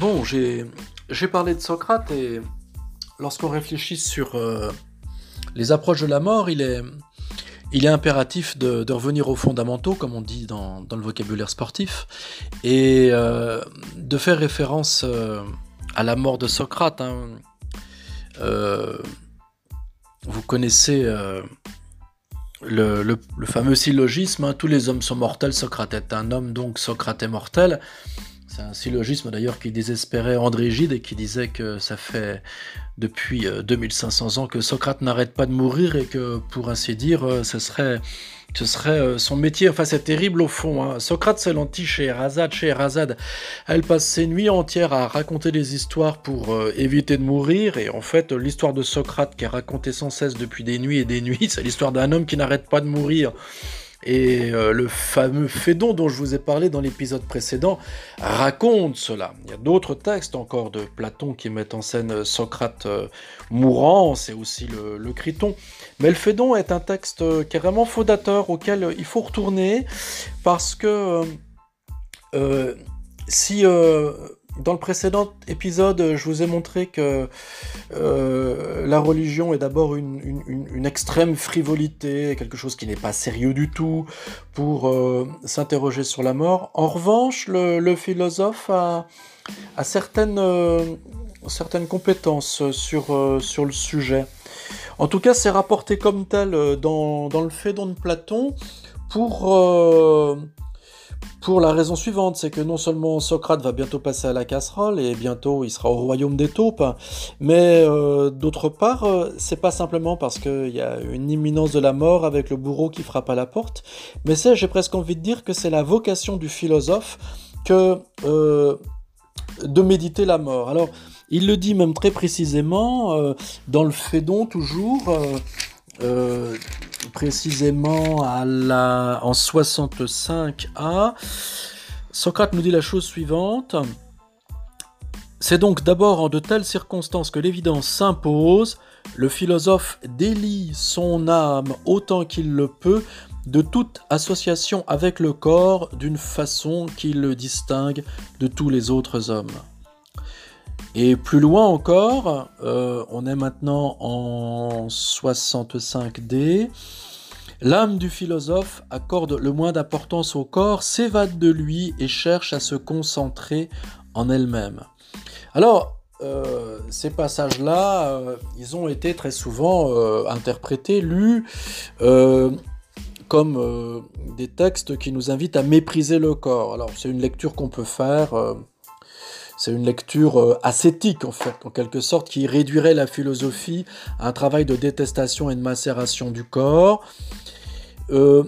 Bon, j'ai parlé de Socrate et lorsqu'on réfléchit sur euh, les approches de la mort, il est, impératif de, revenir aux fondamentaux, comme on dit dans, le vocabulaire sportif, et euh, de faire référence euh, à la mort de Socrate. Hein. vous connaissez le, fameux syllogisme, hein, tous les hommes sont mortels, Socrate est un homme, donc Socrate est mortel. C'est un syllogisme d'ailleurs qui désespérait André Gide et qui disait que ça fait depuis 2500 euh, ans que Socrate n'arrête pas de mourir et que pour ainsi dire euh, ce serait, euh, son métier. Enfin c'est terrible au fond. Hein. Socrate c'est l'anti Scheherazade. Scheherazade elle passe ses nuits entières à raconter des histoires pour éviter de mourir et en fait l'histoire de Socrate qui est racontée sans cesse depuis des nuits et des nuits c'est l'histoire d'un homme qui n'arrête pas de mourir. Et euh, le fameux Phédon dont je vous ai parlé dans l'épisode précédent raconte cela. Il y a d'autres textes encore de Platon qui mettent en scène Socrate euh, mourant, c'est aussi le, Criton. Mais le Phédon est un texte euh, vraiment fondateur auquel il faut retourner parce que si dans le précédent épisode, je vous ai montré que euh, la religion est d'abord une, extrême frivolité, quelque chose qui n'est pas sérieux du tout pour euh, s'interroger sur la mort. En revanche, le, philosophe a, certaines, euh, certaines, compétences sur, le sujet. En tout cas, c'est rapporté comme tel dans, dans le Phédon de Platon pour pour la raison suivante, c'est que non seulement Socrate va bientôt passer à la casserole et bientôt il sera au royaume des taupes, mais euh, d'autre part, euh, c'est pas simplement parce qu'il y a une imminence de la mort avec le bourreau qui frappe à la porte, mais c'est, j'ai presque envie de dire que c'est la vocation du philosophe que euh, de méditer la mort. Alors, il le dit même très précisément dans le Phédon toujours précisément à la, en 65a, Socrate nous dit la chose suivante. C'est donc d'abord en de telles circonstances que l'évidence s'impose, le philosophe délie son âme autant qu'il le peut de toute association avec le corps d'une façon qui le distingue de tous les autres hommes. Et plus loin encore, euh, on est maintenant en 65D. L'âme du philosophe accorde le moins d'importance au corps, s'évade de lui et cherche à se concentrer en elle-même. Alors, euh, ces passages-là, euh, ils ont été très souvent interprétés, lus comme des textes qui nous invitent à mépriser le corps. Alors, c'est une lecture qu'on peut faire c'est une lecture euh, ascétique, en fait, en quelque sorte, qui réduirait la philosophie à un travail de détestation et de macération du corps. Euh,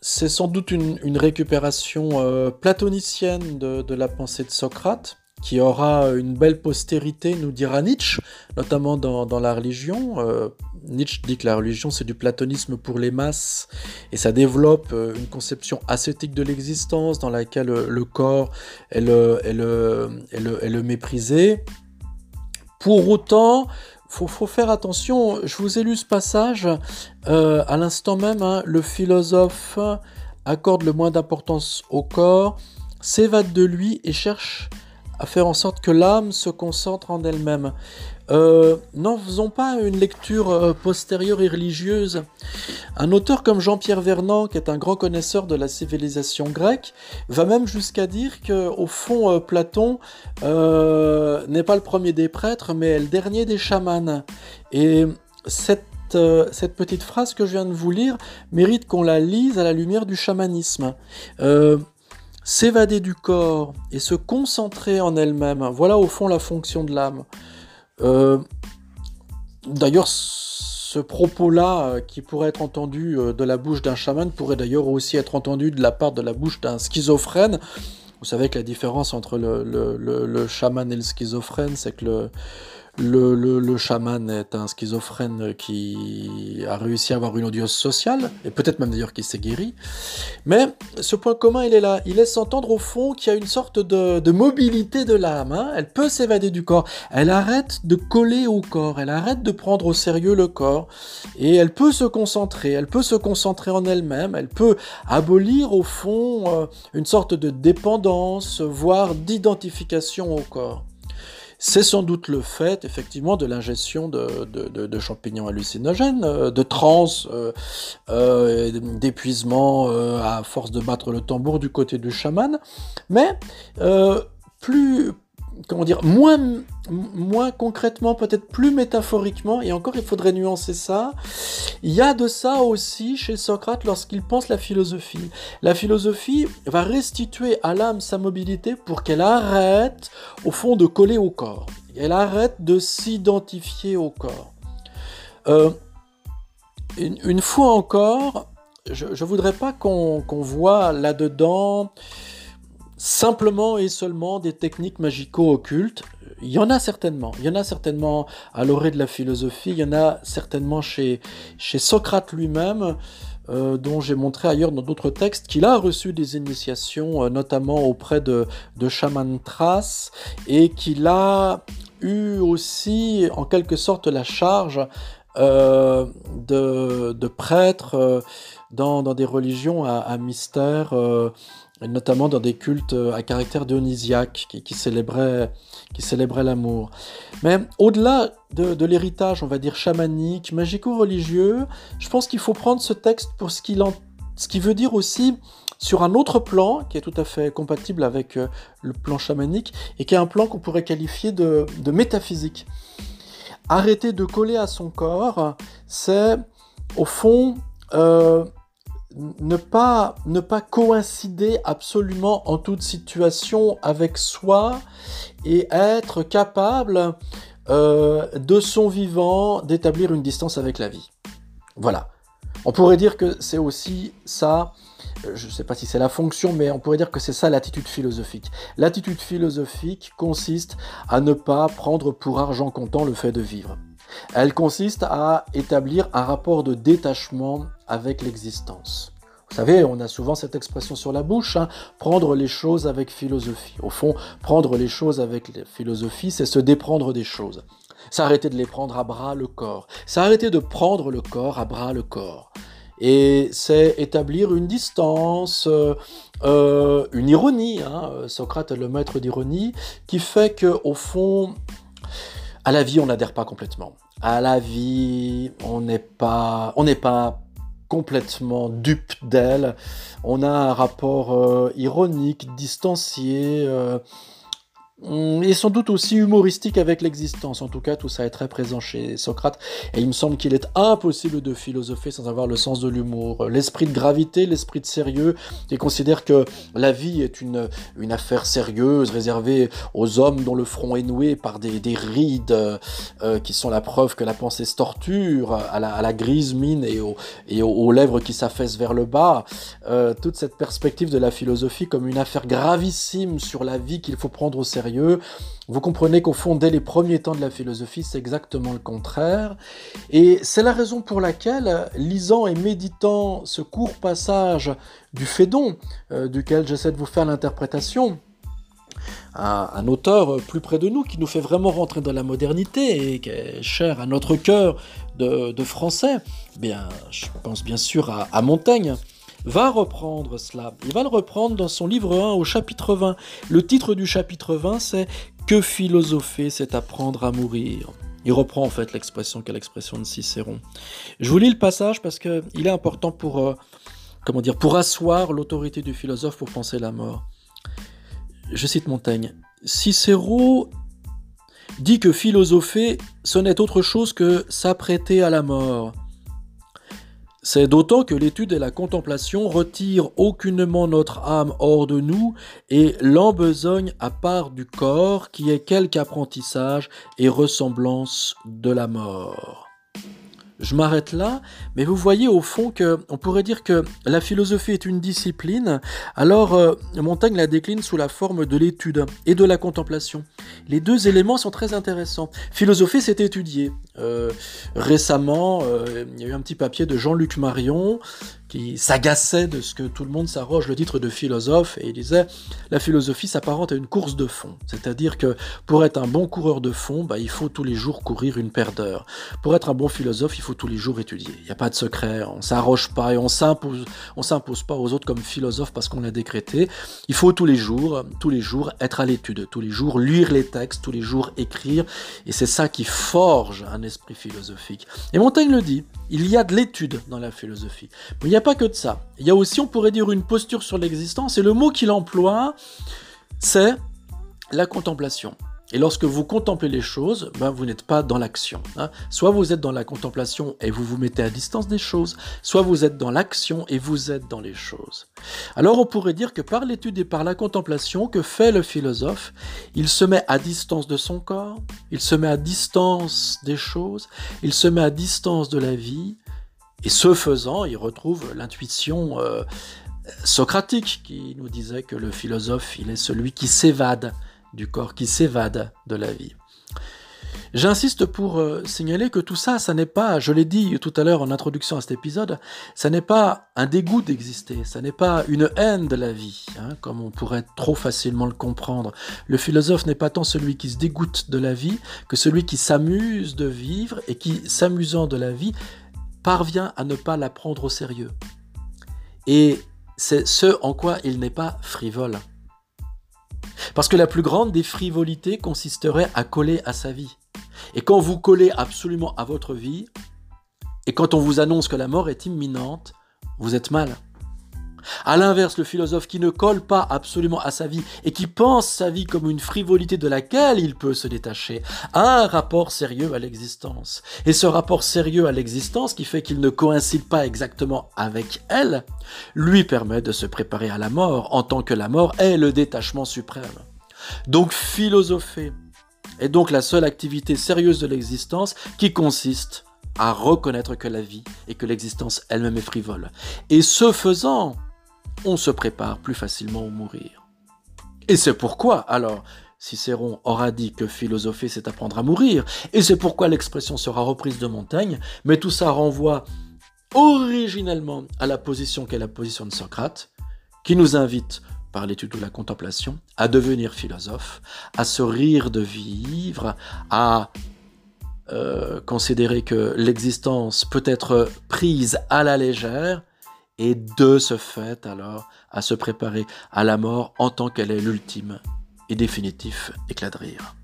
c'est sans doute une, récupération euh, platonicienne de, la pensée de Socrate, qui aura une belle postérité, nous dira Nietzsche, notamment dans, la religion. Euh, Nietzsche dit que la religion c'est du platonisme pour les masses et ça développe euh, une conception ascétique de l'existence dans laquelle le corps est le, méprisé. Pour autant, faut, faut faire attention, je vous ai lu ce passage, euh, à l'instant même, hein, le philosophe accorde le moins d'importance au corps, s'évade de lui et cherche à faire en sorte que l'âme se concentre en elle-même. Euh, N'en faisons pas une lecture euh, postérieure et religieuse. Un auteur comme Jean-Pierre Vernant, qui est un grand connaisseur de la civilisation grecque, va même jusqu'à dire que, au fond, euh, Platon n'est pas le premier des prêtres, mais le dernier des chamans. Et cette petite phrase que je viens de vous lire mérite qu'on la lise à la lumière du chamanisme. S'évader du corps et se concentrer en elle-même, voilà au fond la fonction de l'âme. Euh, d'ailleurs, ce propos-là, euh, qui pourrait être entendu euh, de la bouche d'un chaman, pourrait d'ailleurs aussi être entendu de la part de la bouche d'un schizophrène. Vous savez que la différence entre le, chaman et le schizophrène, c'est que le, le, chaman est un schizophrène qui a réussi à avoir une audience sociale, et peut-être même d'ailleurs qui s'est guéri. Mais ce point commun, il est là. Il laisse entendre au fond qu'il y a une sorte de, mobilité de l'âme. Hein. Elle peut s'évader du corps. Elle arrête de coller au corps. Elle arrête de prendre au sérieux le corps. Et elle peut se concentrer. Elle peut se concentrer en elle-même. Elle peut abolir au fond euh, une sorte de dépendance, voire d'identification au corps. C'est sans doute le fait, effectivement, de l'ingestion de, champignons hallucinogènes, euh, de trans, euh, euh, d'épuisement à force de battre le tambour du côté du chaman, mais plus, comment dire, moins, concrètement, peut-être plus métaphoriquement, et encore il faudrait nuancer ça, il y a de ça aussi chez Socrate lorsqu'il pense la philosophie. La philosophie va restituer à l'âme sa mobilité pour qu'elle arrête au fond de coller au corps. Elle arrête de s'identifier au corps. Euh, une, fois encore, je ne voudrais pas qu'on voit là-dedans simplement et seulement des techniques magico-occultes. Il y en a certainement. Il y en a certainement à l'orée de la philosophie. Il y en a certainement chez, Socrate lui-même, euh, dont j'ai montré ailleurs dans d'autres textes qu'il a reçu des initiations, euh, notamment auprès de, de et qu'il a eu aussi en quelque sorte la charge euh, de, de, prêtre dans, dans, des religions à, à mystère notamment dans des cultes euh, à caractère dionysiaque qui, célébraient, qui l'amour. Mais au-delà de, l'héritage, on va dire chamanique, magico-religieux, je pense qu'il faut prendre ce texte pour ce qu'il ce veut dire aussi sur un autre plan qui est tout à fait compatible avec euh, le plan chamanique et qui est un plan qu'on pourrait qualifier de, métaphysique. Arrêter de coller à son corps, c'est au fond euh, ne pas, ne pas coïncider absolument en toute situation avec soi et être capable euh, de son vivant d'établir une distance avec la vie. Voilà. On pourrait dire que c'est aussi ça, je ne sais pas si c'est la fonction, mais on pourrait dire que c'est ça l'attitude philosophique. L'attitude philosophique consiste à ne pas prendre pour argent comptant le fait de vivre. Elle consiste à établir un rapport de détachement avec l'existence. Vous savez, on a souvent cette expression sur la bouche, hein, prendre les choses avec philosophie. Au fond, prendre les choses avec philosophie, c'est se déprendre des choses. C'est arrêter de les prendre à bras le corps. C'est arrêter de prendre le corps à bras le corps. Et c'est établir une distance, euh, euh, une ironie. Hein, Socrate est le maître d'ironie, qui fait que au fond, à la vie, on n'adhère pas complètement. À la vie, on n'est pas, on n'est pas complètement dupe d'elle. On a un rapport euh, ironique, distancié, euh, et sans doute aussi humoristique avec l'existence. En tout cas, tout ça est très présent chez Socrate. Et il me semble qu'il est impossible de philosopher sans avoir le sens de l'humour. L'esprit de gravité, l'esprit de sérieux, qui considère que la vie est une, une affaire sérieuse, réservée aux hommes dont le front est noué par des, des rides euh, qui sont la preuve que la pensée se torture, à la, grise mine et, aux, et aux, lèvres qui s'affaissent vers le bas. Euh, toute cette perspective de la philosophie comme une affaire gravissime sur la vie qu'il faut prendre au sérieux vous comprenez qu'au fond, dès les premiers temps de la philosophie, c'est exactement le contraire. Et c'est la raison pour laquelle, lisant et méditant ce court passage du Phédon, euh, duquel j'essaie de vous faire l'interprétation, un, auteur plus près de nous qui nous fait vraiment rentrer dans la modernité et qui est cher à notre cœur de, français, eh bien, je pense bien sûr à Montaigne va reprendre cela. Il va le reprendre dans son livre 1 au chapitre 20. Le titre du chapitre 20, c'est Que philosopher, c'est apprendre à mourir. Il reprend en fait l'expression qui est l'expression de Cicéron. Je vous lis le passage parce qu'il est important pour, euh, comment dire, pour asseoir l'autorité du philosophe pour penser la mort. Je cite Montaigne. Cicéron dit que philosopher, ce n'est autre chose que s'apprêter à la mort. C'est d'autant que l'étude et la contemplation retirent aucunement notre âme hors de nous et l'embesognent à part du corps qui est quelque apprentissage et ressemblance de la mort. Je m'arrête là, mais vous voyez au fond que on pourrait dire que la philosophie est une discipline. Alors euh, Montaigne la décline sous la forme de l'étude et de la contemplation. Les deux éléments sont très intéressants. Philosophie, c'est étudier. Euh, récemment, euh, il y a eu un petit papier de Jean-Luc Marion qui s'agaçait de ce que tout le monde s'arroge le titre de philosophe et il disait la philosophie s'apparente à une course de fond. C'est-à-dire que pour être un bon coureur de fond, bah, il faut tous les jours courir une paire d'heures. Pour être un bon philosophe, il faut tous les jours étudier. Il n'y a pas de secret, on s'arroge pas et on s'impose, on s'impose pas aux autres comme philosophe parce qu'on l'a décrété. Il faut tous les jours, tous les jours être à l'étude, tous les jours lire les textes, tous les jours écrire et c'est ça qui forge un esprit philosophique. Et Montaigne le dit, il y a de l'étude dans la philosophie. Mais il pas que de ça. Il y a aussi, on pourrait dire, une posture sur l'existence, et le mot qu'il emploie, c'est la contemplation. Et lorsque vous contemplez les choses, ben vous n'êtes pas dans l'action. Hein. Soit vous êtes dans la contemplation et vous vous mettez à distance des choses, soit vous êtes dans l'action et vous êtes dans les choses. Alors on pourrait dire que par l'étude et par la contemplation, que fait le philosophe Il se met à distance de son corps, il se met à distance des choses, il se met à distance de la vie, et ce faisant, il retrouve l'intuition euh, socratique qui nous disait que le philosophe, il est celui qui s'évade du corps qui s'évade de la vie. J'insiste pour euh, signaler que tout ça, ça n'est pas, je l'ai dit tout à l'heure en introduction à cet épisode, ça n'est pas un dégoût d'exister, ça n'est pas une haine de la vie, hein, comme on pourrait trop facilement le comprendre. Le philosophe n'est pas tant celui qui se dégoûte de la vie que celui qui s'amuse de vivre et qui, s'amusant de la vie, parvient à ne pas la prendre au sérieux. Et c'est ce en quoi il n'est pas frivole. Parce que la plus grande des frivolités consisterait à coller à sa vie. Et quand vous collez absolument à votre vie, et quand on vous annonce que la mort est imminente, vous êtes mal. A l'inverse, le philosophe qui ne colle pas absolument à sa vie et qui pense sa vie comme une frivolité de laquelle il peut se détacher, a un rapport sérieux à l'existence. Et ce rapport sérieux à l'existence, qui fait qu'il ne coïncide pas exactement avec elle, lui permet de se préparer à la mort, en tant que la mort est le détachement suprême. Donc philosopher est donc la seule activité sérieuse de l'existence qui consiste à reconnaître que la vie et que l'existence elle-même est frivole. Et ce faisant, on se prépare plus facilement au mourir. Et c'est pourquoi, alors, Cicéron aura dit que philosopher, c'est apprendre à mourir, et c'est pourquoi l'expression sera reprise de Montaigne, mais tout ça renvoie originellement à la position qu'est la position de Socrate, qui nous invite, par l'étude de la contemplation, à devenir philosophe, à se rire de vivre, à euh, considérer que l'existence peut être prise à la légère, et de ce fait alors à se préparer à la mort en tant qu'elle est l'ultime et définitif éclat de rire.